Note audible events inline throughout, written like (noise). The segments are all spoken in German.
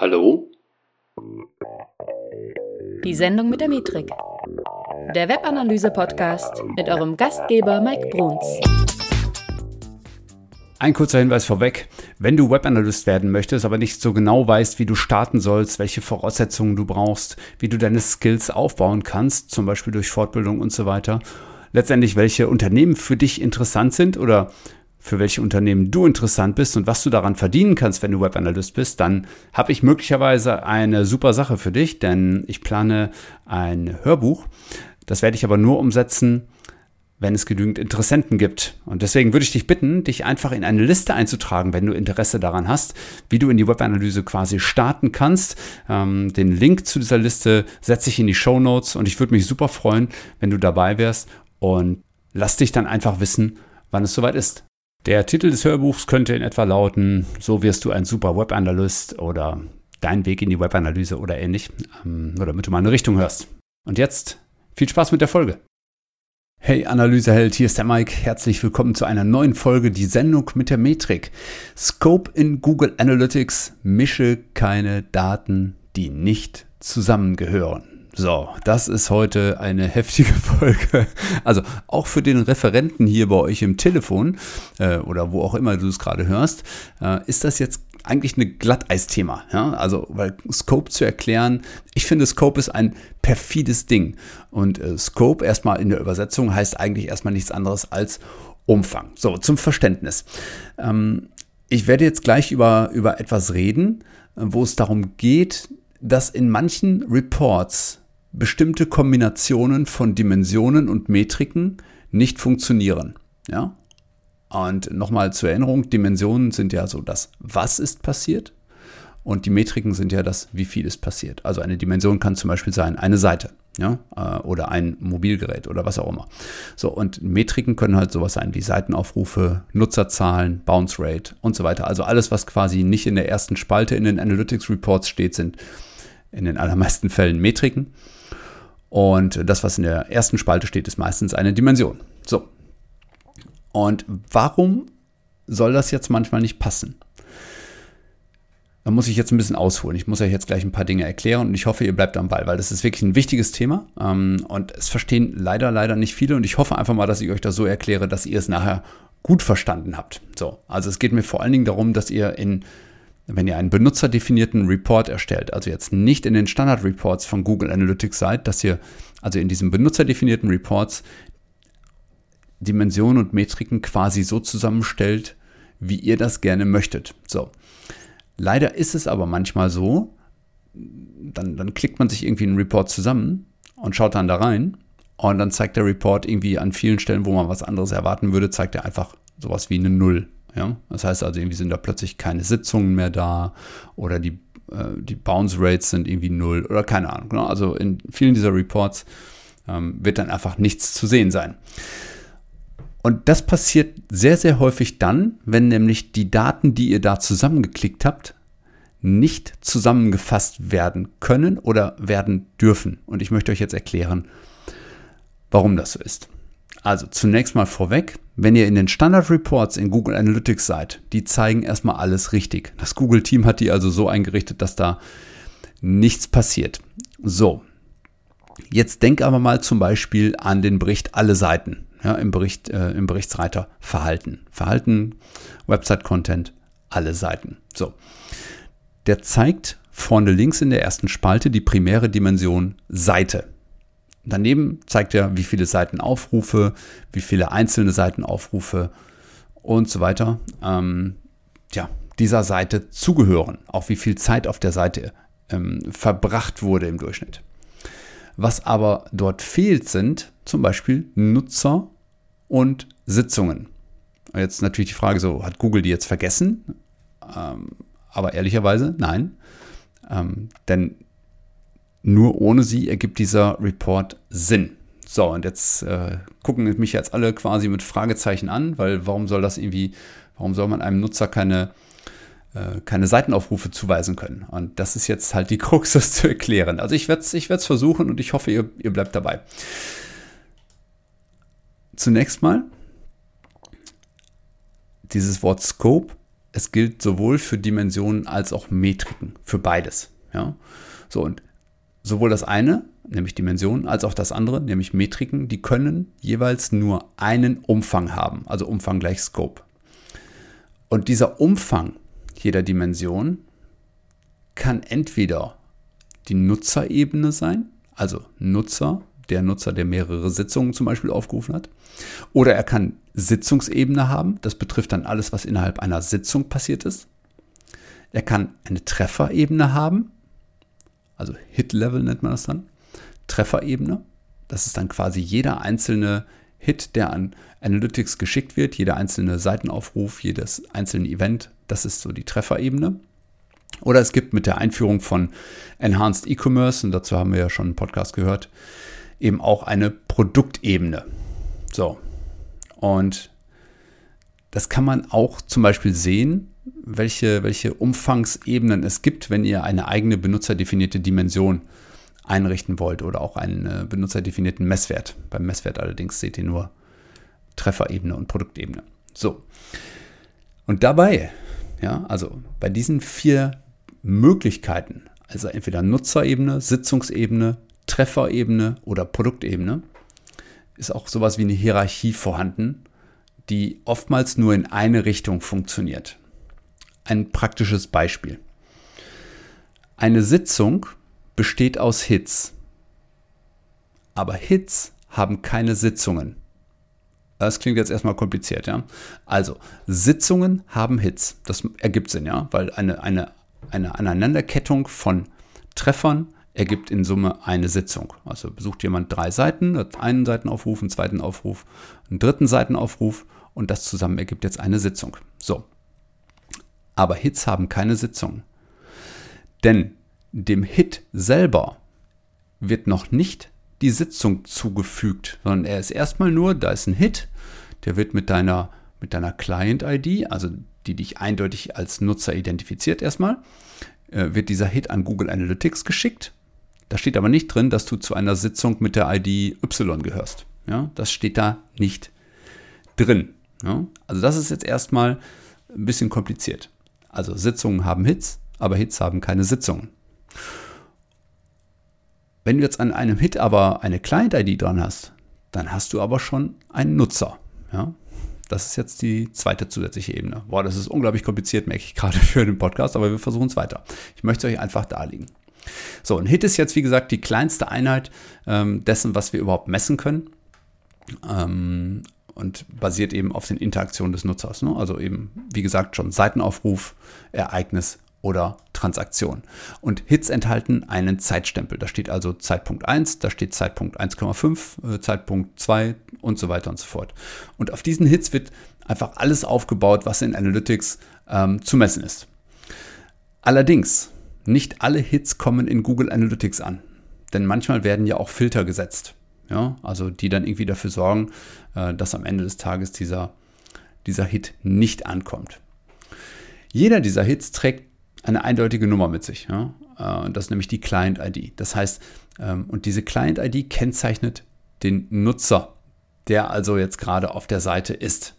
Hallo? Die Sendung mit der Metrik. Der Webanalyse-Podcast mit eurem Gastgeber Mike Bruns. Ein kurzer Hinweis vorweg. Wenn du Webanalyst werden möchtest, aber nicht so genau weißt, wie du starten sollst, welche Voraussetzungen du brauchst, wie du deine Skills aufbauen kannst, zum Beispiel durch Fortbildung und so weiter, letztendlich welche Unternehmen für dich interessant sind oder für welche Unternehmen du interessant bist und was du daran verdienen kannst, wenn du Webanalyst bist, dann habe ich möglicherweise eine super Sache für dich, denn ich plane ein Hörbuch. Das werde ich aber nur umsetzen, wenn es genügend Interessenten gibt. Und deswegen würde ich dich bitten, dich einfach in eine Liste einzutragen, wenn du Interesse daran hast, wie du in die Webanalyse quasi starten kannst. Ähm, den Link zu dieser Liste setze ich in die Show Notes und ich würde mich super freuen, wenn du dabei wärst und lass dich dann einfach wissen, wann es soweit ist. Der Titel des Hörbuchs könnte in etwa lauten, so wirst du ein super Webanalyst oder dein Weg in die Webanalyse oder ähnlich, ähm, nur damit du mal eine Richtung hörst. Und jetzt viel Spaß mit der Folge. Hey Analyseheld, hier ist der Mike. Herzlich willkommen zu einer neuen Folge, die Sendung mit der Metrik. Scope in Google Analytics, mische keine Daten, die nicht zusammengehören. So, das ist heute eine heftige (laughs) Folge. Also auch für den Referenten hier bei euch im Telefon äh, oder wo auch immer du es gerade hörst, äh, ist das jetzt eigentlich ein Glatteisthema. Ja? Also, weil Scope zu erklären, ich finde, Scope ist ein perfides Ding. Und äh, Scope erstmal in der Übersetzung heißt eigentlich erstmal nichts anderes als Umfang. So, zum Verständnis. Ähm, ich werde jetzt gleich über, über etwas reden, äh, wo es darum geht, dass in manchen Reports bestimmte Kombinationen von Dimensionen und Metriken nicht funktionieren. Ja? Und nochmal zur Erinnerung, Dimensionen sind ja so das, was ist passiert und die Metriken sind ja das, wie viel ist passiert. Also eine Dimension kann zum Beispiel sein, eine Seite ja, äh, oder ein Mobilgerät oder was auch immer. So, und Metriken können halt sowas sein wie Seitenaufrufe, Nutzerzahlen, Bounce Rate und so weiter. Also alles, was quasi nicht in der ersten Spalte in den Analytics Reports steht, sind in den allermeisten Fällen Metriken. Und das, was in der ersten Spalte steht, ist meistens eine Dimension. So. Und warum soll das jetzt manchmal nicht passen? Da muss ich jetzt ein bisschen ausholen. Ich muss euch jetzt gleich ein paar Dinge erklären und ich hoffe, ihr bleibt am Ball, weil das ist wirklich ein wichtiges Thema ähm, und es verstehen leider, leider nicht viele und ich hoffe einfach mal, dass ich euch das so erkläre, dass ihr es nachher gut verstanden habt. So, also es geht mir vor allen Dingen darum, dass ihr in wenn ihr einen benutzerdefinierten Report erstellt, also jetzt nicht in den Standard-Reports von Google Analytics seid, dass ihr also in diesen benutzerdefinierten Reports Dimensionen und Metriken quasi so zusammenstellt, wie ihr das gerne möchtet. So. Leider ist es aber manchmal so, dann, dann klickt man sich irgendwie einen Report zusammen und schaut dann da rein und dann zeigt der Report irgendwie an vielen Stellen, wo man was anderes erwarten würde, zeigt er einfach sowas wie eine Null ja? Das heißt also, irgendwie sind da plötzlich keine Sitzungen mehr da oder die, äh, die Bounce Rates sind irgendwie null oder keine Ahnung. Genau? Also in vielen dieser Reports ähm, wird dann einfach nichts zu sehen sein. Und das passiert sehr, sehr häufig dann, wenn nämlich die Daten, die ihr da zusammengeklickt habt, nicht zusammengefasst werden können oder werden dürfen. Und ich möchte euch jetzt erklären, warum das so ist. Also zunächst mal vorweg, wenn ihr in den Standard Reports in Google Analytics seid, die zeigen erstmal alles richtig. Das Google-Team hat die also so eingerichtet, dass da nichts passiert. So, jetzt denk aber mal zum Beispiel an den Bericht alle Seiten. Ja, im, Bericht, äh, im Berichtsreiter Verhalten. Verhalten, Website-Content, alle Seiten. So, der zeigt vorne links in der ersten Spalte die primäre Dimension Seite. Daneben zeigt er, wie viele Seitenaufrufe, wie viele einzelne Seitenaufrufe und so weiter ähm, ja, dieser Seite zugehören. Auch wie viel Zeit auf der Seite ähm, verbracht wurde im Durchschnitt. Was aber dort fehlt, sind zum Beispiel Nutzer und Sitzungen. Jetzt natürlich die Frage so, hat Google die jetzt vergessen? Ähm, aber ehrlicherweise nein. Ähm, denn nur ohne sie ergibt dieser Report Sinn. So, und jetzt äh, gucken mich jetzt alle quasi mit Fragezeichen an, weil warum soll das irgendwie, warum soll man einem Nutzer keine, äh, keine Seitenaufrufe zuweisen können? Und das ist jetzt halt die (laughs) Krux, das zu erklären. Also ich werde es ich versuchen und ich hoffe, ihr, ihr bleibt dabei. Zunächst mal, dieses Wort Scope es gilt sowohl für Dimensionen als auch Metriken, für beides. Ja? So, und sowohl das eine, nämlich Dimensionen, als auch das andere, nämlich Metriken, die können jeweils nur einen Umfang haben, also Umfang gleich Scope. Und dieser Umfang jeder Dimension kann entweder die Nutzerebene sein, also Nutzer, der Nutzer, der mehrere Sitzungen zum Beispiel aufgerufen hat, oder er kann Sitzungsebene haben, das betrifft dann alles, was innerhalb einer Sitzung passiert ist. Er kann eine Trefferebene haben, also Hit-Level nennt man das dann, Trefferebene. Das ist dann quasi jeder einzelne Hit, der an Analytics geschickt wird, jeder einzelne Seitenaufruf, jedes einzelne Event, das ist so die Trefferebene. Oder es gibt mit der Einführung von Enhanced E-Commerce, und dazu haben wir ja schon einen Podcast gehört, eben auch eine Produktebene. So. Und das kann man auch zum Beispiel sehen, welche, welche Umfangsebenen es gibt, wenn ihr eine eigene benutzerdefinierte Dimension einrichten wollt oder auch einen äh, benutzerdefinierten Messwert. Beim Messwert allerdings seht ihr nur Trefferebene und Produktebene. So. Und dabei, ja, also bei diesen vier Möglichkeiten, also entweder Nutzerebene, Sitzungsebene, Trefferebene oder Produktebene, ist auch sowas wie eine Hierarchie vorhanden, die oftmals nur in eine Richtung funktioniert. Ein praktisches Beispiel. Eine Sitzung besteht aus Hits. Aber Hits haben keine Sitzungen. Das klingt jetzt erstmal kompliziert, ja. Also, Sitzungen haben Hits. Das ergibt Sinn, ja, weil eine, eine, eine Aneinanderkettung von Treffern ergibt in Summe eine Sitzung. Also besucht jemand drei Seiten, einen Seitenaufruf, einen zweiten Aufruf, einen dritten Seitenaufruf und das zusammen ergibt jetzt eine Sitzung. So. Aber Hits haben keine Sitzung. Denn dem Hit selber wird noch nicht die Sitzung zugefügt, sondern er ist erstmal nur, da ist ein Hit, der wird mit deiner, mit deiner Client-ID, also die dich eindeutig als Nutzer identifiziert erstmal, äh, wird dieser Hit an Google Analytics geschickt. Da steht aber nicht drin, dass du zu einer Sitzung mit der ID Y gehörst. Ja, das steht da nicht drin. Ja, also das ist jetzt erstmal ein bisschen kompliziert. Also Sitzungen haben Hits, aber Hits haben keine Sitzungen. Wenn du jetzt an einem Hit aber eine Client-ID dran hast, dann hast du aber schon einen Nutzer. Ja? Das ist jetzt die zweite zusätzliche Ebene. Boah, das ist unglaublich kompliziert, merke ich gerade (laughs) für den Podcast, aber wir versuchen es weiter. Ich möchte es euch einfach darlegen. So, ein Hit ist jetzt, wie gesagt, die kleinste Einheit ähm, dessen, was wir überhaupt messen können. Ähm, und basiert eben auf den Interaktionen des Nutzers. Ne? Also eben, wie gesagt, schon Seitenaufruf, Ereignis oder Transaktion. Und Hits enthalten einen Zeitstempel. Da steht also Zeitpunkt 1, da steht Zeitpunkt 1,5, äh, Zeitpunkt 2 und so weiter und so fort. Und auf diesen Hits wird einfach alles aufgebaut, was in Analytics ähm, zu messen ist. Allerdings, nicht alle Hits kommen in Google Analytics an. Denn manchmal werden ja auch Filter gesetzt. Ja, also die dann irgendwie dafür sorgen, äh, dass am Ende des Tages dieser, dieser Hit nicht ankommt. Jeder dieser Hits trägt eine eindeutige Nummer mit sich. Ja? Äh, und das ist nämlich die Client-ID. Das heißt, ähm, und diese Client-ID kennzeichnet den Nutzer, der also jetzt gerade auf der Seite ist.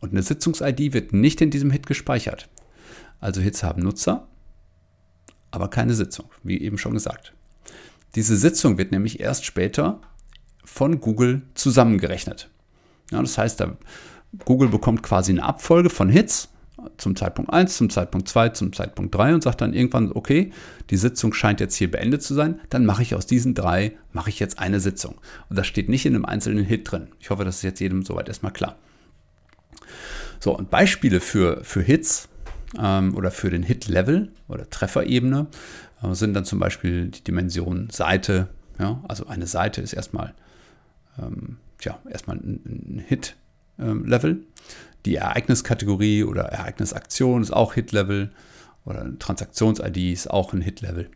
Und eine Sitzungs-ID wird nicht in diesem Hit gespeichert. Also Hits haben Nutzer, aber keine Sitzung, wie eben schon gesagt. Diese Sitzung wird nämlich erst später von Google zusammengerechnet. Ja, das heißt, Google bekommt quasi eine Abfolge von Hits zum Zeitpunkt 1, zum Zeitpunkt 2, zum Zeitpunkt 3 und sagt dann irgendwann, okay, die Sitzung scheint jetzt hier beendet zu sein, dann mache ich aus diesen drei, mache ich jetzt eine Sitzung. Und das steht nicht in einem einzelnen Hit drin. Ich hoffe, das ist jetzt jedem soweit erstmal klar. So, und Beispiele für, für Hits ähm, oder für den Hit-Level oder Trefferebene äh, sind dann zum Beispiel die Dimension Seite. Ja, also eine Seite ist erstmal, ähm, tja, erstmal ein, ein Hit-Level. Ähm, die Ereigniskategorie oder Ereignisaktion ist auch Hit-Level oder Transaktions-ID ist auch ein Hit-Level.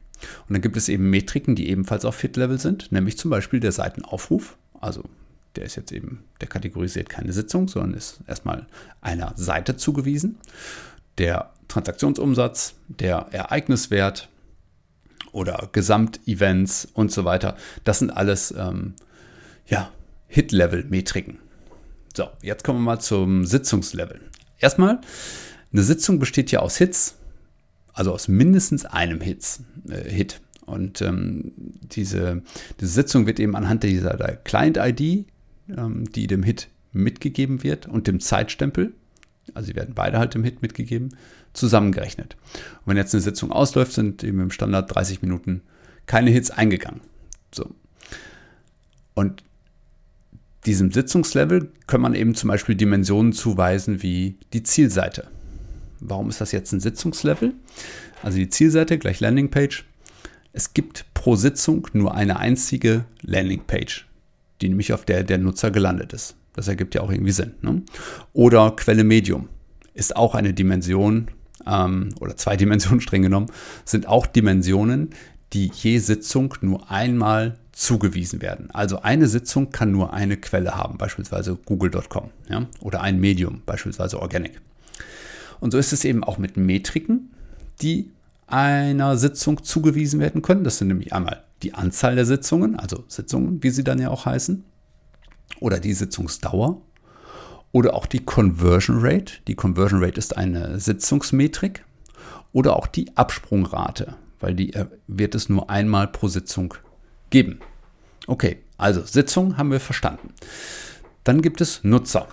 Und dann gibt es eben Metriken, die ebenfalls auf Hit-Level sind, nämlich zum Beispiel der Seitenaufruf. Also der ist jetzt eben, der kategorisiert keine Sitzung, sondern ist erstmal einer Seite zugewiesen. Der Transaktionsumsatz, der Ereigniswert oder Gesamtevents und so weiter, das sind alles ähm, ja, Hit-Level-Metriken. So, jetzt kommen wir mal zum Sitzungslevel. Erstmal, Eine Sitzung besteht ja aus Hits, also aus mindestens einem Hits, äh, Hit. Und ähm, diese, diese Sitzung wird eben anhand dieser Client-ID, ähm, die dem Hit mitgegeben wird, und dem Zeitstempel, also sie werden beide halt dem Hit mitgegeben, zusammengerechnet. Und wenn jetzt eine Sitzung ausläuft, sind eben im Standard 30 Minuten keine Hits eingegangen. So. Und diesem Sitzungslevel kann man eben zum Beispiel Dimensionen zuweisen wie die Zielseite. Warum ist das jetzt ein Sitzungslevel? Also die Zielseite gleich Landingpage. Es gibt pro Sitzung nur eine einzige Landingpage, die nämlich auf der der Nutzer gelandet ist. Das ergibt ja auch irgendwie Sinn. Ne? Oder Quelle Medium ist auch eine Dimension ähm, oder zwei (laughs) Dimensionen streng genommen, sind auch Dimensionen, die je Sitzung nur einmal zugewiesen werden. Also eine Sitzung kann nur eine Quelle haben, beispielsweise google.com ja? oder ein Medium, beispielsweise Organic. Und so ist es eben auch mit Metriken, die einer Sitzung zugewiesen werden können. Das sind nämlich einmal die Anzahl der Sitzungen, also Sitzungen, wie sie dann ja auch heißen, oder die Sitzungsdauer oder auch die Conversion Rate. Die Conversion Rate ist eine Sitzungsmetrik oder auch die Absprungrate, weil die äh, wird es nur einmal pro Sitzung geben. Okay, also Sitzung haben wir verstanden. Dann gibt es Nutzer.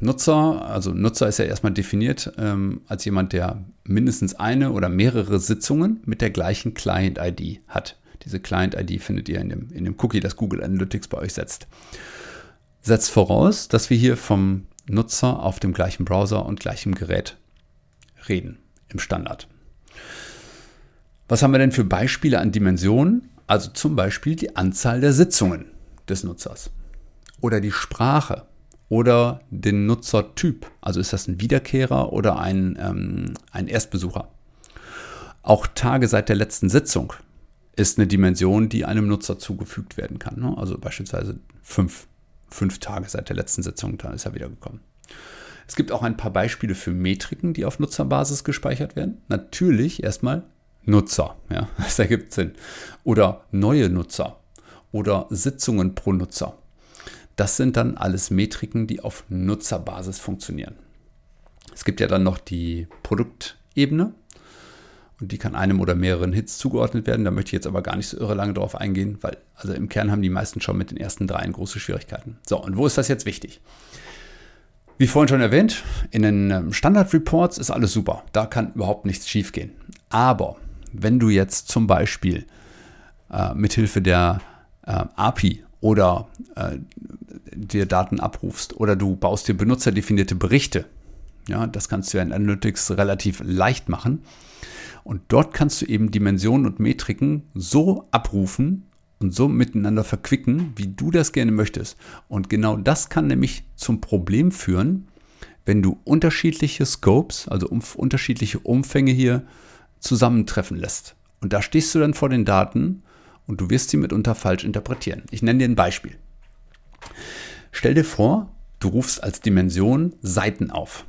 Nutzer, also Nutzer ist ja erstmal definiert ähm, als jemand, der mindestens eine oder mehrere Sitzungen mit der gleichen Client-ID hat. Diese Client-ID findet ihr in dem, in dem Cookie, das Google Analytics bei euch setzt. Setzt voraus, dass wir hier vom Nutzer auf dem gleichen Browser und gleichem Gerät reden, im Standard. Was haben wir denn für Beispiele an Dimensionen? Also zum Beispiel die Anzahl der Sitzungen des Nutzers oder die Sprache oder den Nutzertyp. Also ist das ein Wiederkehrer oder ein, ähm, ein Erstbesucher. Auch Tage seit der letzten Sitzung ist eine Dimension, die einem Nutzer zugefügt werden kann. Ne? Also beispielsweise fünf, fünf Tage seit der letzten Sitzung, dann ist er wiedergekommen. Es gibt auch ein paar Beispiele für Metriken, die auf Nutzerbasis gespeichert werden. Natürlich erstmal Nutzer, ja, (laughs) das ergibt Sinn. Oder neue Nutzer oder Sitzungen pro Nutzer. Das sind dann alles Metriken, die auf Nutzerbasis funktionieren. Es gibt ja dann noch die Produktebene und die kann einem oder mehreren Hits zugeordnet werden. Da möchte ich jetzt aber gar nicht so irre lange drauf eingehen, weil also im Kern haben die meisten schon mit den ersten dreien große Schwierigkeiten. So, und wo ist das jetzt wichtig? Wie vorhin schon erwähnt, in den ähm, Standard Reports ist alles super. Da kann überhaupt nichts schiefgehen. Aber wenn du jetzt zum Beispiel äh, mithilfe der äh, API oder äh, dir Daten abrufst oder du baust dir benutzerdefinierte Berichte. Ja, das kannst du ja in Analytics relativ leicht machen. Und dort kannst du eben Dimensionen und Metriken so abrufen und so miteinander verquicken, wie du das gerne möchtest. Und genau das kann nämlich zum Problem führen, wenn du unterschiedliche Scopes, also um, unterschiedliche Umfänge hier zusammentreffen lässt. Und da stehst du dann vor den Daten und du wirst sie mitunter falsch interpretieren. Ich nenne dir ein Beispiel. Stell dir vor, du rufst als Dimension Seiten auf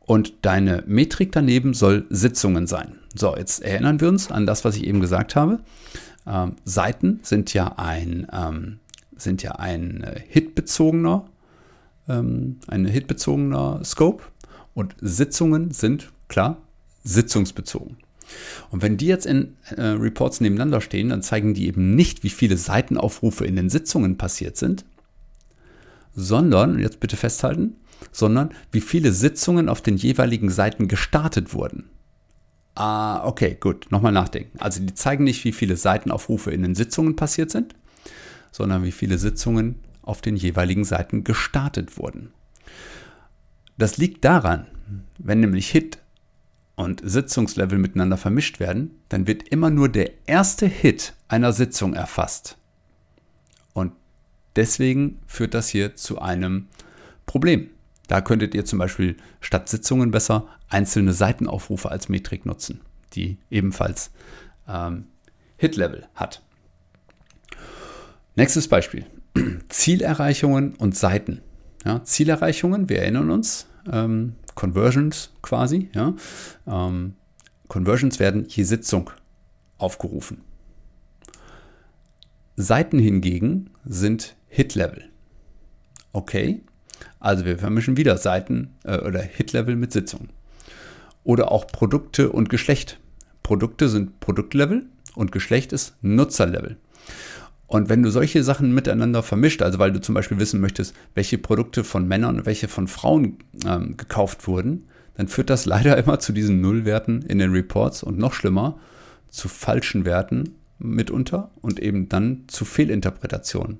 und deine Metrik daneben soll Sitzungen sein. So, jetzt erinnern wir uns an das, was ich eben gesagt habe. Ähm, Seiten sind ja ein, ähm, sind ja ein äh, hitbezogener, ähm, ein hitbezogener Scope und Sitzungen sind klar sitzungsbezogen. Und wenn die jetzt in äh, Reports nebeneinander stehen, dann zeigen die eben nicht, wie viele Seitenaufrufe in den Sitzungen passiert sind, sondern, jetzt bitte festhalten, sondern wie viele Sitzungen auf den jeweiligen Seiten gestartet wurden. Ah, okay, gut, nochmal nachdenken. Also die zeigen nicht, wie viele Seitenaufrufe in den Sitzungen passiert sind, sondern wie viele Sitzungen auf den jeweiligen Seiten gestartet wurden. Das liegt daran, wenn nämlich Hit und Sitzungslevel miteinander vermischt werden, dann wird immer nur der erste Hit einer Sitzung erfasst. Und deswegen führt das hier zu einem Problem. Da könntet ihr zum Beispiel statt Sitzungen besser einzelne Seitenaufrufe als Metrik nutzen, die ebenfalls ähm, Hit-Level hat. Nächstes Beispiel. (clears throat) Zielerreichungen und Seiten. Ja, Zielerreichungen, wir erinnern uns, ähm, Conversions quasi. Ja? Ähm, Conversions werden je Sitzung aufgerufen. Seiten hingegen sind Hit-Level. Okay, also wir vermischen wieder Seiten äh, oder Hit-Level mit Sitzungen. oder auch Produkte und Geschlecht. Produkte sind Produktlevel und Geschlecht ist Nutzerlevel. Und wenn du solche Sachen miteinander vermischt, also weil du zum Beispiel wissen möchtest, welche Produkte von Männern und welche von Frauen ähm, gekauft wurden, dann führt das (laughs) leider immer zu diesen Nullwerten in den Reports und noch schlimmer zu falschen Werten mitunter und eben dann zu Fehlinterpretationen.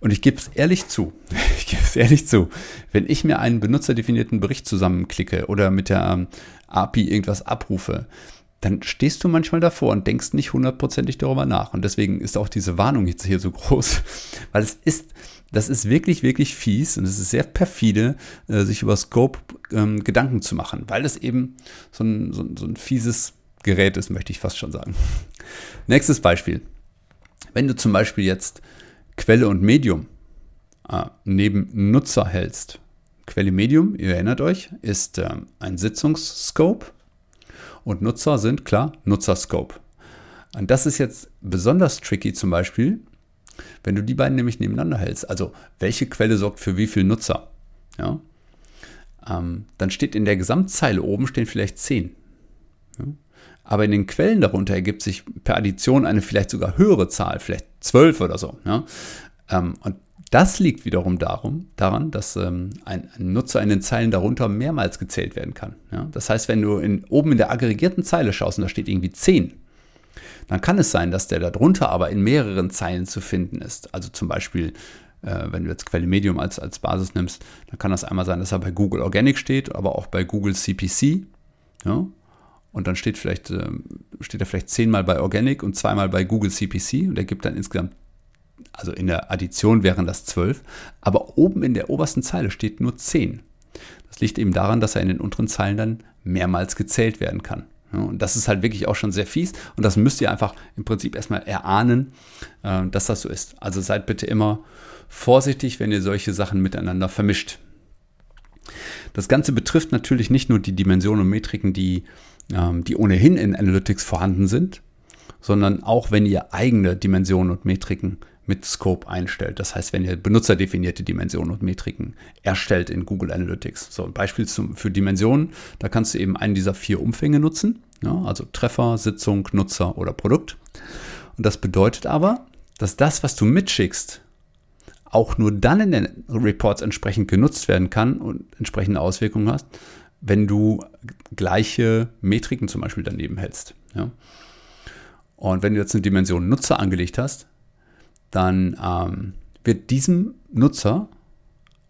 Und ich gebe es ehrlich zu, (laughs) ich gebe es ehrlich zu, wenn ich mir einen benutzerdefinierten Bericht zusammenklicke oder mit der ähm, API irgendwas abrufe, dann stehst du manchmal davor und denkst nicht hundertprozentig darüber nach. Und deswegen ist auch diese Warnung jetzt hier so (laughs) groß, weil es ist, das ist wirklich, wirklich fies und es ist sehr perfide, äh, sich über Scope ähm, Gedanken zu machen, weil es eben so ein, so, so ein fieses Gerät ist, möchte ich fast schon sagen. (laughs) Nächstes Beispiel. Wenn du zum Beispiel jetzt Quelle und Medium äh, neben Nutzer hältst. Quelle Medium, ihr erinnert euch, ist äh, ein Sitzungsscope und Nutzer sind klar Nutzerscope. Und das ist jetzt besonders tricky zum Beispiel, wenn du die beiden nämlich nebeneinander hältst. Also welche Quelle sorgt für wie viel Nutzer? Ja? Ähm, dann steht in der Gesamtzeile oben stehen vielleicht 10. Ja? Aber in den Quellen darunter ergibt sich per Addition eine vielleicht sogar höhere Zahl, vielleicht 12 oder so. Ja? Ähm, und das liegt wiederum darum, daran, dass ähm, ein, ein, Nutzer in den Zeilen darunter mehrmals gezählt werden kann. Ja? Das heißt, wenn du in, oben in der aggregierten Zeile schaust und da steht irgendwie 10, dann kann es sein, dass der darunter aber in mehreren Zeilen zu finden ist. Also zum Beispiel, äh, wenn du jetzt Quelle Medium als, als Basis nimmst, dann kann das einmal sein, dass er bei Google Organic steht, aber auch bei Google CPC. Ja? Und dann steht, vielleicht, äh, steht er vielleicht zehnmal bei Organic und zweimal bei Google CPC und er gibt dann insgesamt also in der Addition wären das 12, aber oben in der obersten Zeile steht nur 10. Das liegt eben daran, dass er in den unteren Zeilen dann mehrmals gezählt werden kann. und das ist halt wirklich auch schon sehr fies und das müsst ihr einfach im Prinzip erstmal erahnen, äh, dass das so ist. Also seid bitte immer vorsichtig, wenn ihr solche Sachen miteinander vermischt. Das Ganze betrifft natürlich nicht nur die Dimensionen und Metriken, die, ähm, die ohnehin in Analytics vorhanden sind, sondern auch wenn ihr eigene Dimensionen und Metriken mit Scope einstellt. Das heißt, wenn ihr benutzerdefinierte Dimensionen und Metriken erstellt in Google Analytics. So ein Beispiel zum, für Dimensionen, da kannst du eben einen dieser vier Umfänge nutzen, ja, also Treffer, Sitzung, Nutzer oder Produkt. Und das bedeutet aber, dass das, was du mitschickst, auch nur dann in den Reports entsprechend genutzt werden kann und entsprechende Auswirkungen hast, wenn du gleiche Metriken zum Beispiel daneben hältst. Ja. Und wenn du jetzt eine Dimension Nutzer angelegt hast, dann ähm, wird diesem Nutzer,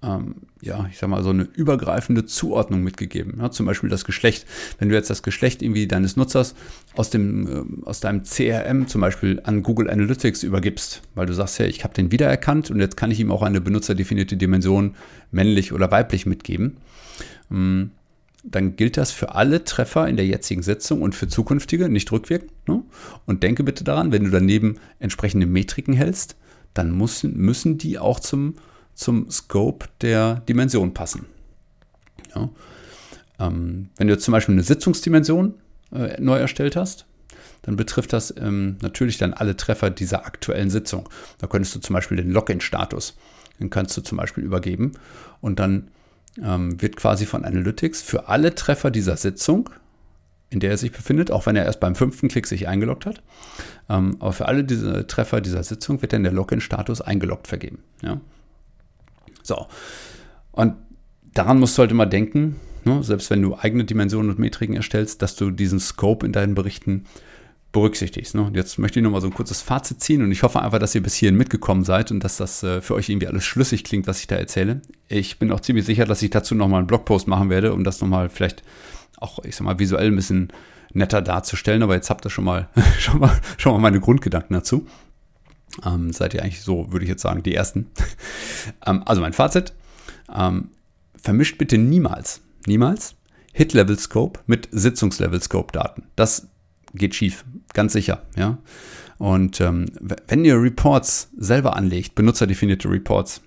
ähm, ja, ich sag mal, so eine übergreifende Zuordnung mitgegeben. Ja, zum Beispiel das Geschlecht. Wenn du jetzt das Geschlecht irgendwie deines Nutzers aus, dem, äh, aus deinem CRM zum Beispiel an Google Analytics übergibst, weil du sagst, ja, ich habe den wiedererkannt und jetzt kann ich ihm auch eine benutzerdefinierte Dimension männlich oder weiblich mitgeben. Ähm, dann gilt das für alle Treffer in der jetzigen Sitzung und für zukünftige, nicht rückwirkend. Ne? Und denke bitte daran, wenn du daneben entsprechende Metriken hältst, dann müssen, müssen die auch zum, zum Scope der Dimension passen. Ja? Ähm, wenn du zum Beispiel eine Sitzungsdimension äh, neu erstellt hast, dann betrifft das ähm, natürlich dann alle Treffer dieser aktuellen Sitzung. Da könntest du zum Beispiel den Login-Status, den kannst du zum Beispiel übergeben und dann ähm, wird quasi von Analytics für alle Treffer dieser Sitzung, in der er sich befindet, auch wenn er erst beim fünften Klick sich eingeloggt hat, ähm, aber für alle diese Treffer dieser Sitzung wird dann der Login-Status eingeloggt vergeben. Ja? So. Und daran musst du halt immer denken, ne, selbst wenn du eigene Dimensionen und Metriken erstellst, dass du diesen Scope in deinen Berichten berücksichtigst. Ne? Und jetzt möchte ich nochmal so ein kurzes Fazit ziehen und ich hoffe einfach, dass ihr bis hierhin mitgekommen seid und dass das äh, für euch irgendwie alles schlüssig klingt, was ich da erzähle. Ich bin auch ziemlich sicher, dass ich dazu nochmal einen Blogpost machen werde, um das nochmal vielleicht auch, ich sag mal, visuell ein bisschen netter darzustellen. Aber jetzt habt ihr schon mal, (laughs) schon mal, schon mal meine Grundgedanken dazu. Ähm, seid ihr eigentlich so, würde ich jetzt sagen, die Ersten. (laughs) ähm, also mein Fazit. Ähm, vermischt bitte niemals, niemals Hit-Level-Scope mit Sitzungslevel-Scope-Daten. Das geht schief, ganz sicher, ja. Und ähm, wenn ihr Reports selber anlegt, benutzerdefinierte Reports,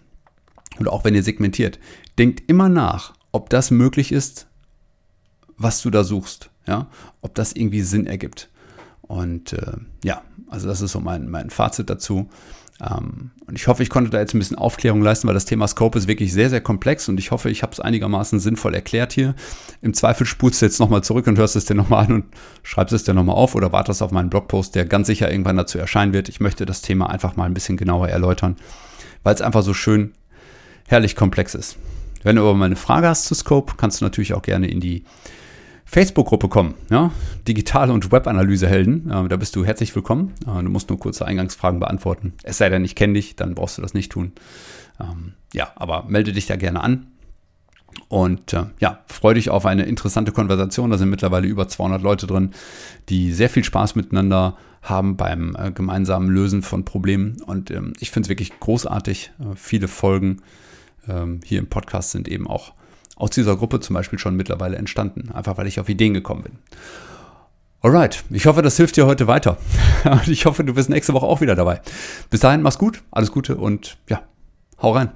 und auch wenn ihr segmentiert, denkt immer nach, ob das möglich ist, was du da suchst, ja, ob das irgendwie Sinn ergibt. Und äh, ja, also das ist so mein, mein Fazit dazu. Ähm, und ich hoffe, ich konnte da jetzt ein bisschen Aufklärung leisten, weil das Thema Scope ist wirklich sehr, sehr komplex und ich hoffe, ich habe es einigermaßen sinnvoll erklärt hier. Im Zweifel spulst du jetzt nochmal zurück und hörst es dir nochmal an und schreibst es dir nochmal auf oder wartest auf meinen Blogpost, der ganz sicher irgendwann dazu erscheinen wird. Ich möchte das Thema einfach mal ein bisschen genauer erläutern, weil es einfach so schön herrlich komplex ist. Wenn du aber mal eine Frage hast zu Scope, kannst du natürlich auch gerne in die Facebook-Gruppe kommen. Ja? Digitale und Webanalysehelden. Äh, da bist du herzlich willkommen. Äh, du musst nur kurze Eingangsfragen beantworten. Es sei denn, ich kenne dich, dann brauchst du das nicht tun. Ähm, ja, aber melde dich da gerne an. Und äh, ja, freue dich auf eine interessante Konversation. Da sind mittlerweile über 200 Leute drin, die sehr viel Spaß miteinander haben beim äh, gemeinsamen Lösen von Problemen. Und ähm, ich finde es wirklich großartig. Äh, viele Folgen ähm, hier im Podcast sind eben auch aus dieser Gruppe zum Beispiel schon mittlerweile entstanden, einfach weil ich auf Ideen gekommen bin. Alright, ich hoffe, das hilft dir heute weiter. (laughs) Und ich hoffe, du bist nächste Woche auch wieder dabei. Bis dahin, mach's gut, alles Gute und ja, hau rein.